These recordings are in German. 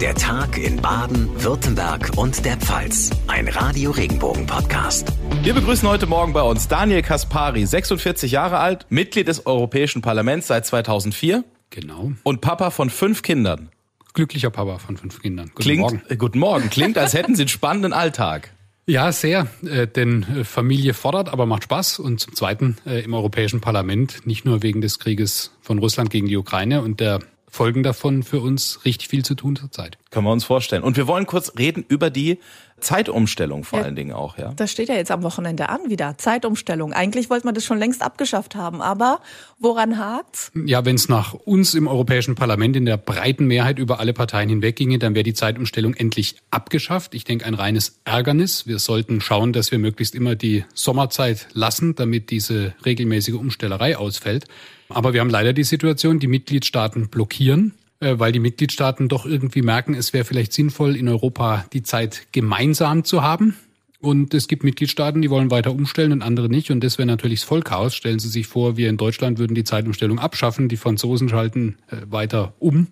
Der Tag in Baden, Württemberg und der Pfalz. Ein Radio Regenbogen Podcast. Wir begrüßen heute Morgen bei uns Daniel Kaspari, 46 Jahre alt, Mitglied des Europäischen Parlaments seit 2004. Genau. Und Papa von fünf Kindern. Glücklicher Papa von fünf Kindern. Guten Klingt, Morgen. Äh, guten Morgen. Klingt, als hätten Sie einen spannenden Alltag. Ja, sehr. Äh, denn äh, Familie fordert, aber macht Spaß. Und zum Zweiten äh, im Europäischen Parlament, nicht nur wegen des Krieges von Russland gegen die Ukraine und der Folgen davon für uns richtig viel zu tun zurzeit. Können wir uns vorstellen. Und wir wollen kurz reden über die Zeitumstellung vor ja, allen Dingen auch, ja. Das steht ja jetzt am Wochenende an wieder. Zeitumstellung. Eigentlich wollte man das schon längst abgeschafft haben, aber woran hakt's? Ja, wenn es nach uns im Europäischen Parlament in der breiten Mehrheit über alle Parteien hinweg ginge, dann wäre die Zeitumstellung endlich abgeschafft. Ich denke, ein reines Ärgernis. Wir sollten schauen, dass wir möglichst immer die Sommerzeit lassen, damit diese regelmäßige Umstellerei ausfällt. Aber wir haben leider die Situation, die Mitgliedstaaten blockieren äh, weil die Mitgliedstaaten doch irgendwie merken, es wäre vielleicht sinnvoll, in Europa die Zeit gemeinsam zu haben. Und es gibt Mitgliedstaaten, die wollen weiter umstellen und andere nicht. Und das wäre natürlich das Vollchaos. Stellen Sie sich vor, wir in Deutschland würden die Zeitumstellung abschaffen, die Franzosen schalten äh, weiter um.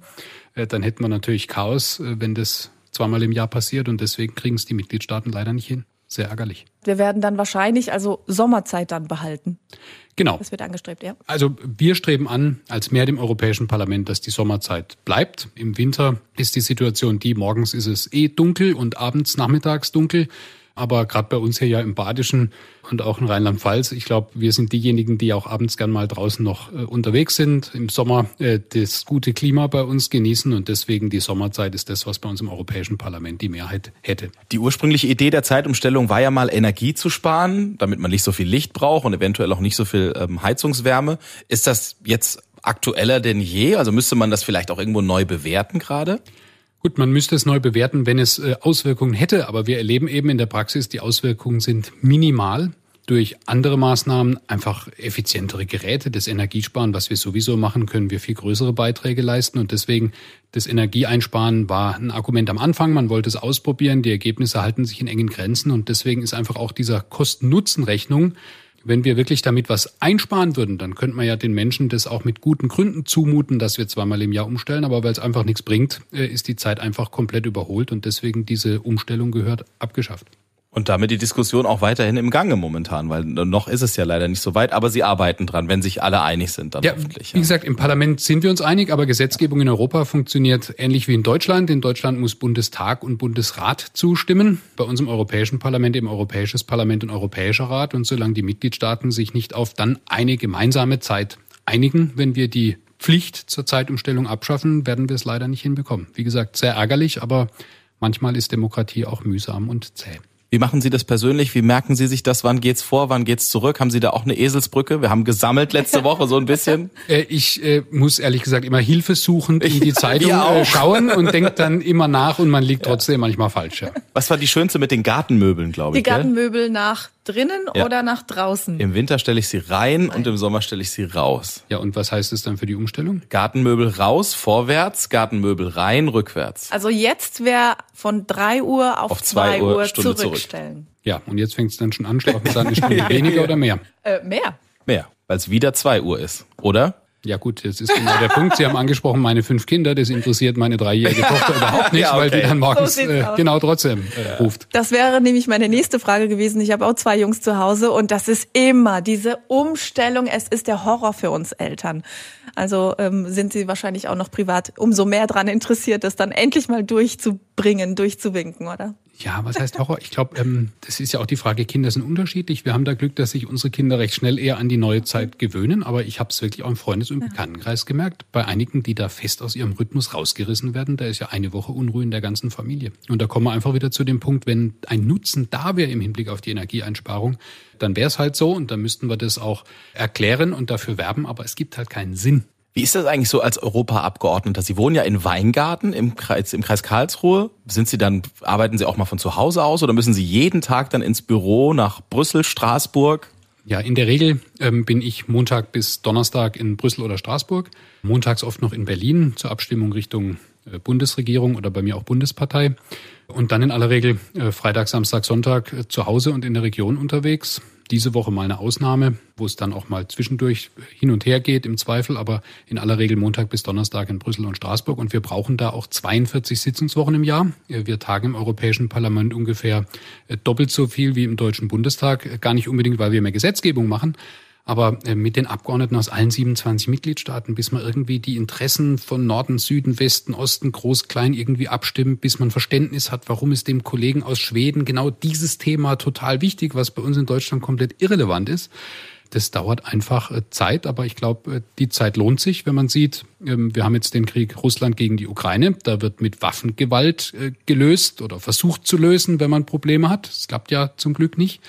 Äh, dann hätten wir natürlich Chaos, wenn das zweimal im Jahr passiert. Und deswegen kriegen es die Mitgliedstaaten leider nicht hin. Sehr ärgerlich. Wir werden dann wahrscheinlich also Sommerzeit dann behalten. Genau. Das wird angestrebt, ja. Also wir streben an, als Mehrheit im Europäischen Parlament, dass die Sommerzeit bleibt. Im Winter ist die Situation die, morgens ist es eh dunkel und abends nachmittags dunkel. Aber gerade bei uns hier ja im Badischen und auch in Rheinland-Pfalz, ich glaube, wir sind diejenigen, die auch abends gern mal draußen noch äh, unterwegs sind, im Sommer äh, das gute Klima bei uns genießen und deswegen die Sommerzeit ist das, was bei uns im Europäischen Parlament die Mehrheit hätte. Die ursprüngliche Idee der Zeitumstellung war ja mal Energie zu sparen, damit man nicht so viel Licht braucht und eventuell auch nicht so viel ähm, Heizungswärme. Ist das jetzt aktueller denn je? Also müsste man das vielleicht auch irgendwo neu bewerten gerade? Gut, man müsste es neu bewerten, wenn es äh, Auswirkungen hätte, aber wir erleben eben in der Praxis, die Auswirkungen sind minimal durch andere Maßnahmen, einfach effizientere Geräte, das Energiesparen, was wir sowieso machen, können wir viel größere Beiträge leisten. Und deswegen das Energieeinsparen war ein Argument am Anfang. Man wollte es ausprobieren. Die Ergebnisse halten sich in engen Grenzen. Und deswegen ist einfach auch dieser Kosten-Nutzen-Rechnung wenn wir wirklich damit was einsparen würden, dann könnte man ja den Menschen das auch mit guten Gründen zumuten, dass wir zweimal im Jahr umstellen. Aber weil es einfach nichts bringt, äh, ist die Zeit einfach komplett überholt und deswegen diese Umstellung gehört abgeschafft. Und damit die Diskussion auch weiterhin im Gange momentan, weil noch ist es ja leider nicht so weit, aber sie arbeiten dran, wenn sich alle einig sind, dann ja, hoffentlich. Ja. Wie gesagt, im Parlament sind wir uns einig, aber Gesetzgebung in Europa funktioniert ähnlich wie in Deutschland. In Deutschland muss Bundestag und Bundesrat zustimmen. Bei uns im Europäischen Parlament eben Europäisches Parlament und Europäischer Rat. Und solange die Mitgliedstaaten sich nicht auf dann eine gemeinsame Zeit einigen, wenn wir die Pflicht zur Zeitumstellung abschaffen, werden wir es leider nicht hinbekommen. Wie gesagt, sehr ärgerlich, aber manchmal ist Demokratie auch mühsam und zäh. Wie machen Sie das persönlich? Wie merken Sie sich das? Wann geht's vor? Wann geht's zurück? Haben Sie da auch eine Eselsbrücke? Wir haben gesammelt letzte Woche so ein bisschen. Äh, ich äh, muss ehrlich gesagt immer hilfesuchend in die Zeitung äh, schauen und denke dann immer nach und man liegt trotzdem manchmal falsch. Ja. Was war die schönste mit den Gartenmöbeln, glaube ich? Die Gartenmöbel gell? nach drinnen ja. oder nach draußen? Im Winter stelle ich sie rein Nein. und im Sommer stelle ich sie raus. Ja, und was heißt es dann für die Umstellung? Gartenmöbel raus, vorwärts, Gartenmöbel rein, rückwärts. Also jetzt wäre von drei Uhr auf, auf zwei Uhr, Uhr zurückstellen. Zurück. Ja, und jetzt fängt es dann schon an, schlafen dann eine Stunde weniger oder mehr? Äh, mehr. Mehr, weil es wieder zwei Uhr ist, oder? Ja gut, das ist genau der Punkt. Sie haben angesprochen, meine fünf Kinder, das interessiert meine dreijährige Tochter überhaupt nicht, ja, okay. weil die dann morgens so äh, genau trotzdem äh, ruft. Das wäre nämlich meine nächste Frage gewesen. Ich habe auch zwei Jungs zu Hause und das ist immer diese Umstellung. Es ist der Horror für uns Eltern. Also ähm, sind Sie wahrscheinlich auch noch privat umso mehr daran interessiert, das dann endlich mal durchzubringen, durchzuwinken, oder? Ja, was heißt Horror? Ich glaube, ähm, das ist ja auch die Frage, Kinder sind unterschiedlich. Wir haben da Glück, dass sich unsere Kinder recht schnell eher an die neue Zeit gewöhnen. Aber ich habe es wirklich auch im Freundes- und Bekanntenkreis gemerkt. Bei einigen, die da fest aus ihrem Rhythmus rausgerissen werden, da ist ja eine Woche Unruhe in der ganzen Familie. Und da kommen wir einfach wieder zu dem Punkt, wenn ein Nutzen da wäre im Hinblick auf die Energieeinsparung, dann wäre es halt so und dann müssten wir das auch erklären und dafür werben. Aber es gibt halt keinen Sinn. Wie ist das eigentlich so als Europaabgeordneter? Sie wohnen ja in Weingarten im Kreis, im Kreis Karlsruhe. Sind Sie dann, arbeiten Sie auch mal von zu Hause aus oder müssen Sie jeden Tag dann ins Büro nach Brüssel, Straßburg? Ja, in der Regel ähm, bin ich Montag bis Donnerstag in Brüssel oder Straßburg. Montags oft noch in Berlin zur Abstimmung Richtung Bundesregierung oder bei mir auch Bundespartei. Und dann in aller Regel äh, Freitag, Samstag, Sonntag äh, zu Hause und in der Region unterwegs. Diese Woche mal eine Ausnahme, wo es dann auch mal zwischendurch hin und her geht im Zweifel, aber in aller Regel Montag bis Donnerstag in Brüssel und Straßburg. Und wir brauchen da auch 42 Sitzungswochen im Jahr. Wir tagen im Europäischen Parlament ungefähr doppelt so viel wie im Deutschen Bundestag. Gar nicht unbedingt, weil wir mehr Gesetzgebung machen, aber äh, mit den Abgeordneten aus allen 27 Mitgliedstaaten, bis man irgendwie die Interessen von Norden, Süden, Westen, Osten, Groß, Klein irgendwie abstimmt, bis man Verständnis hat, warum ist dem Kollegen aus Schweden genau dieses Thema total wichtig, was bei uns in Deutschland komplett irrelevant ist. Das dauert einfach äh, Zeit, aber ich glaube, äh, die Zeit lohnt sich, wenn man sieht, ähm, wir haben jetzt den Krieg Russland gegen die Ukraine. Da wird mit Waffengewalt gelöst oder versucht zu lösen, wenn man Probleme hat. Das klappt ja zum Glück nicht.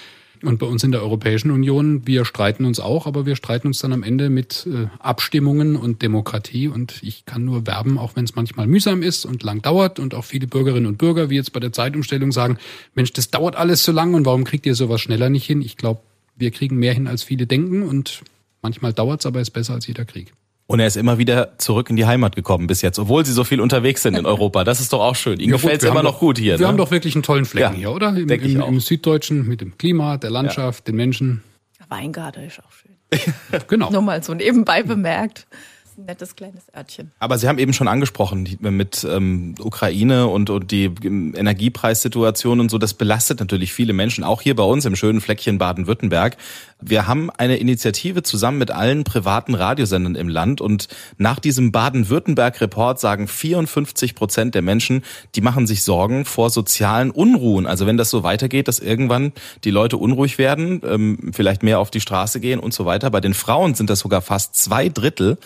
Und bei uns in der Europäischen Union, wir streiten uns auch, aber wir streiten uns dann am Ende mit äh, Abstimmungen und Demokratie. Und ich kann nur werben, auch wenn es manchmal mühsam ist und lang dauert und auch viele Bürgerinnen und Bürger, wie jetzt bei der Zeitumstellung, sagen, Mensch, das dauert alles so lang und warum kriegt ihr sowas schneller nicht hin? Ich glaube, wir kriegen mehr hin, als viele denken und manchmal dauert es, aber ist besser als jeder Krieg. Und er ist immer wieder zurück in die Heimat gekommen bis jetzt, obwohl sie so viel unterwegs sind in Europa. Das ist doch auch schön. Ihnen ja, gefällt es immer noch gut hier. Wir ne? haben doch wirklich einen tollen Flecken ja, hier, oder? Im, im, im, Süddeutschen mit dem Klima, der Landschaft, ja. den Menschen. Weingarten ist auch schön. genau. Nur mal so nebenbei bemerkt ein nettes kleines Örtchen. Aber Sie haben eben schon angesprochen mit ähm, Ukraine und, und die ähm, Energiepreissituation und so, das belastet natürlich viele Menschen, auch hier bei uns im schönen Fleckchen Baden-Württemberg. Wir haben eine Initiative zusammen mit allen privaten Radiosendern im Land und nach diesem Baden-Württemberg-Report sagen 54 Prozent der Menschen, die machen sich Sorgen vor sozialen Unruhen. Also wenn das so weitergeht, dass irgendwann die Leute unruhig werden, ähm, vielleicht mehr auf die Straße gehen und so weiter. Bei den Frauen sind das sogar fast zwei Drittel.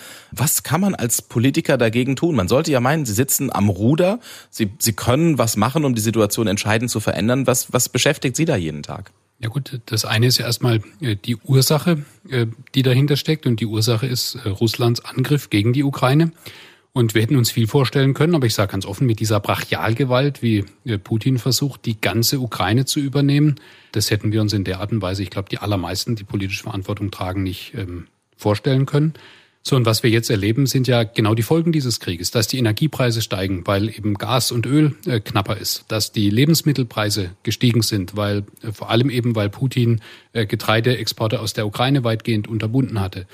Was kann man als Politiker dagegen tun? Man sollte ja meinen, Sie sitzen am Ruder, Sie, Sie können was machen, um die Situation entscheidend zu verändern. Was, was beschäftigt Sie da jeden Tag? Ja gut, das eine ist ja erstmal äh, die Ursache, äh, die dahinter steckt. Und die Ursache ist äh, Russlands Angriff gegen die Ukraine. Und wir hätten uns viel vorstellen können, aber ich sage ganz offen, mit dieser Brachialgewalt, wie Putin versucht, die ganze Ukraine zu übernehmen, das hätten wir uns in der Art und Weise, ich glaube, die allermeisten, die politische Verantwortung tragen, nicht ähm, vorstellen können. So, und was wir jetzt erleben, sind ja genau die Folgen dieses Krieges, dass die Energiepreise steigen, weil eben Gas und Öl äh, knapper ist, dass die Lebensmittelpreise gestiegen sind, weil äh, vor allem eben, weil Putin äh, Getreideexporte aus der Ukraine weitgehend unterbunden hatte,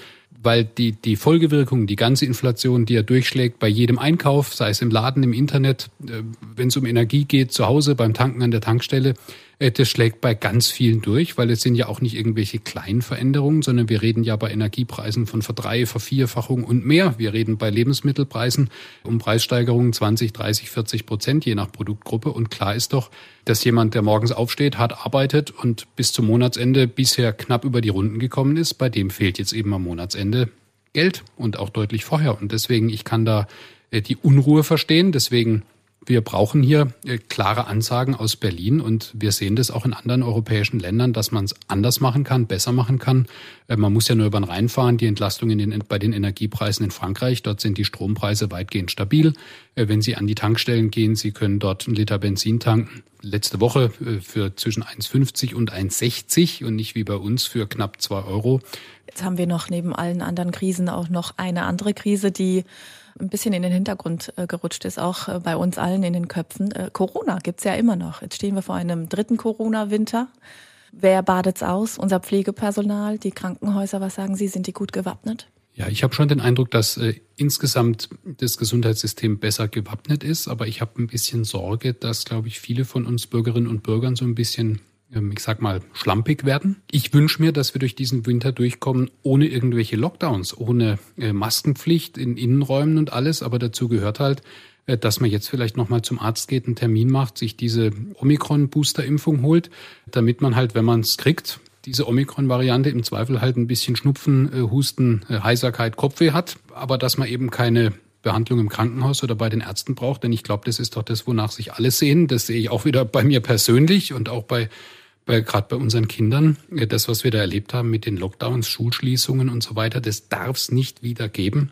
weil die, die Folgewirkungen, die ganze Inflation, die er durchschlägt bei jedem Einkauf, sei es im Laden, im Internet, äh, wenn es um Energie geht, zu Hause, beim Tanken an der Tankstelle, das schlägt bei ganz vielen durch, weil es sind ja auch nicht irgendwelche kleinen Veränderungen, sondern wir reden ja bei Energiepreisen von Verdrei-, Vervierfachung und mehr. Wir reden bei Lebensmittelpreisen um Preissteigerungen 20, 30, 40 Prozent je nach Produktgruppe. Und klar ist doch, dass jemand, der morgens aufsteht, hart arbeitet und bis zum Monatsende bisher knapp über die Runden gekommen ist, bei dem fehlt jetzt eben am Monatsende Geld und auch deutlich vorher. Und deswegen, ich kann da äh, die Unruhe verstehen. Deswegen wir brauchen hier äh, klare Ansagen aus Berlin und wir sehen das auch in anderen europäischen Ländern, dass man es anders machen kann, besser machen kann. Äh, man muss ja nur über den Rhein fahren, die Entlastung in den, bei den Energiepreisen in Frankreich. Dort sind die Strompreise weitgehend stabil. Äh, wenn Sie an die Tankstellen gehen, Sie können dort einen Liter Benzin tanken. Letzte Woche für zwischen 1,50 und 1,60 und nicht wie bei uns für knapp zwei Euro. Jetzt haben wir noch neben allen anderen Krisen auch noch eine andere Krise, die ein bisschen in den Hintergrund äh, gerutscht ist, auch äh, bei uns allen in den Köpfen. Äh, Corona gibt's ja immer noch. Jetzt stehen wir vor einem dritten Corona-Winter. Wer badet's aus? Unser Pflegepersonal, die Krankenhäuser, was sagen Sie, sind die gut gewappnet? Ja, ich habe schon den Eindruck, dass äh, insgesamt das Gesundheitssystem besser gewappnet ist, aber ich habe ein bisschen Sorge, dass, glaube ich, viele von uns Bürgerinnen und Bürgern so ein bisschen ich sag mal, schlampig werden. Ich wünsche mir, dass wir durch diesen Winter durchkommen, ohne irgendwelche Lockdowns, ohne äh, Maskenpflicht in Innenräumen und alles. Aber dazu gehört halt, äh, dass man jetzt vielleicht nochmal zum Arzt geht, einen Termin macht, sich diese Omikron-Booster-Impfung holt, damit man halt, wenn man es kriegt, diese Omikron-Variante im Zweifel halt ein bisschen Schnupfen, äh, Husten, Heiserkeit, Kopfweh hat, aber dass man eben keine Behandlung im Krankenhaus oder bei den Ärzten braucht, denn ich glaube, das ist doch das, wonach sich alle sehen. Das sehe ich auch wieder bei mir persönlich und auch bei weil gerade bei unseren Kindern, das, was wir da erlebt haben mit den Lockdowns, Schulschließungen und so weiter, das darf es nicht wieder geben.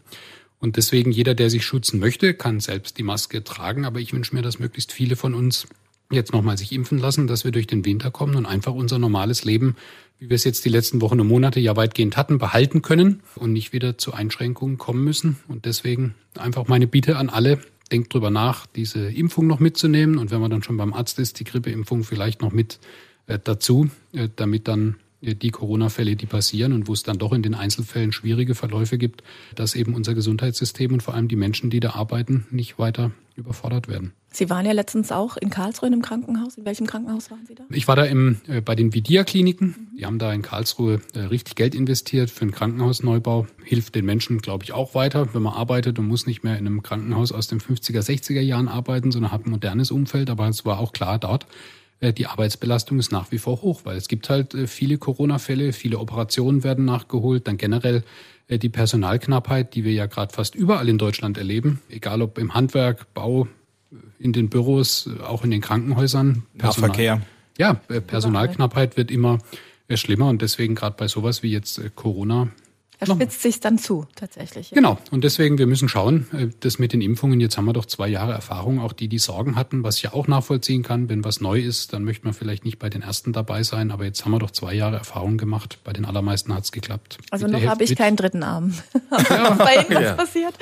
Und deswegen jeder, der sich schützen möchte, kann selbst die Maske tragen. Aber ich wünsche mir, dass möglichst viele von uns jetzt nochmal sich impfen lassen, dass wir durch den Winter kommen und einfach unser normales Leben, wie wir es jetzt die letzten Wochen und Monate ja weitgehend hatten, behalten können und nicht wieder zu Einschränkungen kommen müssen. Und deswegen einfach meine Bitte an alle, denkt drüber nach, diese Impfung noch mitzunehmen und wenn man dann schon beim Arzt ist, die Grippeimpfung vielleicht noch mit äh, dazu, äh, damit dann die Corona-Fälle, die passieren und wo es dann doch in den Einzelfällen schwierige Verläufe gibt, dass eben unser Gesundheitssystem und vor allem die Menschen, die da arbeiten, nicht weiter überfordert werden. Sie waren ja letztens auch in Karlsruhe in einem Krankenhaus. In welchem Krankenhaus waren Sie da? Ich war da im, äh, bei den Vidia-Kliniken. Die haben da in Karlsruhe äh, richtig Geld investiert für einen Krankenhausneubau. Hilft den Menschen, glaube ich, auch weiter, wenn man arbeitet und muss nicht mehr in einem Krankenhaus aus den 50er, 60er Jahren arbeiten, sondern hat ein modernes Umfeld. Aber es war auch klar dort, äh, die Arbeitsbelastung ist nach wie vor hoch, weil es gibt halt äh, viele Corona-Fälle, viele Operationen werden nachgeholt, dann generell äh, die Personalknappheit, die wir ja gerade fast überall in Deutschland erleben, egal ob im Handwerk, Bau, in den Büros, auch in den Krankenhäusern. Personal, Verkehr. Ja, Personalknappheit wird immer schlimmer und deswegen gerade bei sowas wie jetzt Corona er spitzt sich dann zu, tatsächlich. Ja. Genau. Und deswegen, wir müssen schauen, äh, das mit den Impfungen, jetzt haben wir doch zwei Jahre Erfahrung, auch die, die Sorgen hatten, was ich ja auch nachvollziehen kann. Wenn was neu ist, dann möchte man vielleicht nicht bei den ersten dabei sein, aber jetzt haben wir doch zwei Jahre Erfahrung gemacht. Bei den allermeisten hat es geklappt. Also bitte noch habe ich mit. keinen dritten Arm. ja. bei Ihnen was ja. passiert?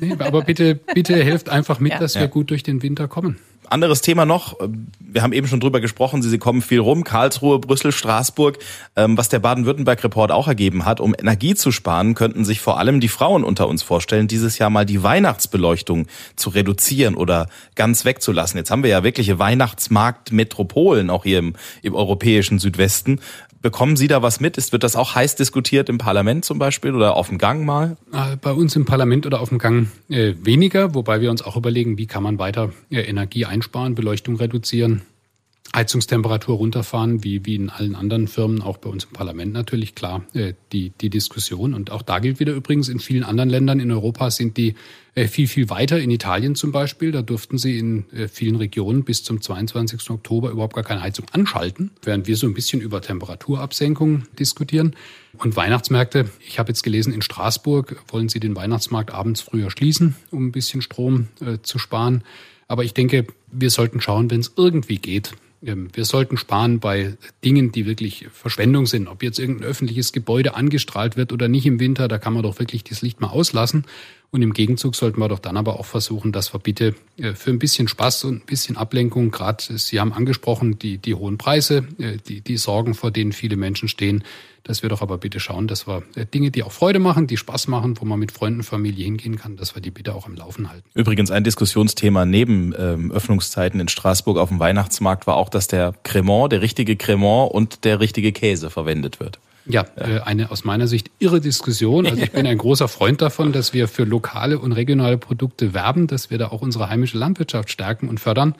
Nee, aber bitte, bitte helft einfach mit, ja. dass wir gut durch den Winter kommen anderes Thema noch. Wir haben eben schon drüber gesprochen. Sie, kommen viel rum. Karlsruhe, Brüssel, Straßburg. Ähm, was der Baden-Württemberg-Report auch ergeben hat, um Energie zu sparen, könnten sich vor allem die Frauen unter uns vorstellen, dieses Jahr mal die Weihnachtsbeleuchtung zu reduzieren oder ganz wegzulassen. Jetzt haben wir ja wirkliche Weihnachtsmarktmetropolen auch hier im, im europäischen Südwesten. Bekommen Sie da was mit? Ist, wird das auch heiß diskutiert im Parlament zum Beispiel oder auf dem Gang mal? Bei uns im Parlament oder auf dem Gang äh, weniger, wobei wir uns auch überlegen, wie kann man weiter äh, Energie einsparen, Beleuchtung reduzieren. Heizungstemperatur runterfahren, wie, wie in allen anderen Firmen, auch bei uns im Parlament natürlich klar, äh, die, die Diskussion. Und auch da gilt wieder übrigens, in vielen anderen Ländern in Europa sind die äh, viel, viel weiter. In Italien zum Beispiel, da durften sie in äh, vielen Regionen bis zum 22. Oktober überhaupt gar keine Heizung anschalten, während wir so ein bisschen über Temperaturabsenkung diskutieren. Und Weihnachtsmärkte, ich habe jetzt gelesen, in Straßburg wollen sie den Weihnachtsmarkt abends früher schließen, um ein bisschen Strom zu sparen. Aber ich denke, wir sollten schauen, wenn es irgendwie geht, ähm, wir sollten sparen bei Dingen, die wirklich Verschwendung sind. Ob jetzt irgendein öffentliches Gebäude angestrahlt wird oder nicht im Winter, da kann man doch wirklich das Licht mal auslassen. Und im Gegenzug sollten wir doch dann aber auch versuchen, dass wir bitte äh, für ein bisschen Spaß und ein bisschen Ablenkung, gerade Sie haben angesprochen, die, die hohen Preise, äh, die, die Sorgen, vor denen viele Menschen stehen, dass wir doch aber bitte schauen, dass wir äh, Dinge, die auch Freude machen, die Spaß machen, wo man mit Freunden, Familie hingehen kann, dass wir die bitte auch am Laufen halten. Übrigens ein Diskussionsthema neben ähm, Öffnungszeiten in Straßburg auf dem Weihnachtsmarkt war auch, dass der Cremant, der richtige Cremant und der richtige Käse verwendet wird. Ja, äh, eine aus meiner Sicht irre Diskussion. Also ich bin ein großer Freund davon, dass wir für lokale und regionale Produkte werben, dass wir da auch unsere heimische Landwirtschaft stärken und fördern.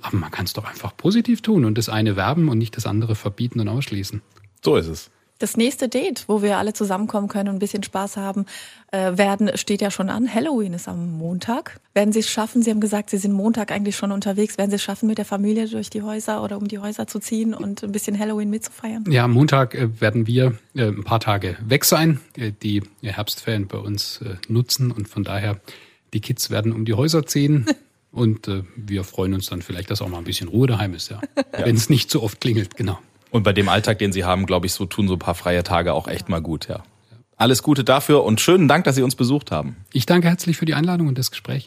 Aber man kann es doch einfach positiv tun und das eine werben und nicht das andere verbieten und ausschließen. So ist es. Das nächste Date, wo wir alle zusammenkommen können und ein bisschen Spaß haben äh, werden, steht ja schon an. Halloween ist am Montag. Werden Sie es schaffen? Sie haben gesagt, Sie sind Montag eigentlich schon unterwegs. Werden Sie es schaffen, mit der Familie durch die Häuser oder um die Häuser zu ziehen und ein bisschen Halloween mitzufeiern? Ja, am Montag äh, werden wir äh, ein paar Tage weg sein, äh, die Herbstferien bei uns äh, nutzen und von daher die Kids werden um die Häuser ziehen. Und äh, wir freuen uns dann vielleicht, dass auch mal ein bisschen Ruhe daheim ist, ja. ja. Wenn es nicht so oft klingelt, genau. Und bei dem Alltag, den Sie haben, glaube ich, so tun so ein paar freie Tage auch echt mal gut, ja. Alles Gute dafür und schönen Dank, dass Sie uns besucht haben. Ich danke herzlich für die Einladung und das Gespräch.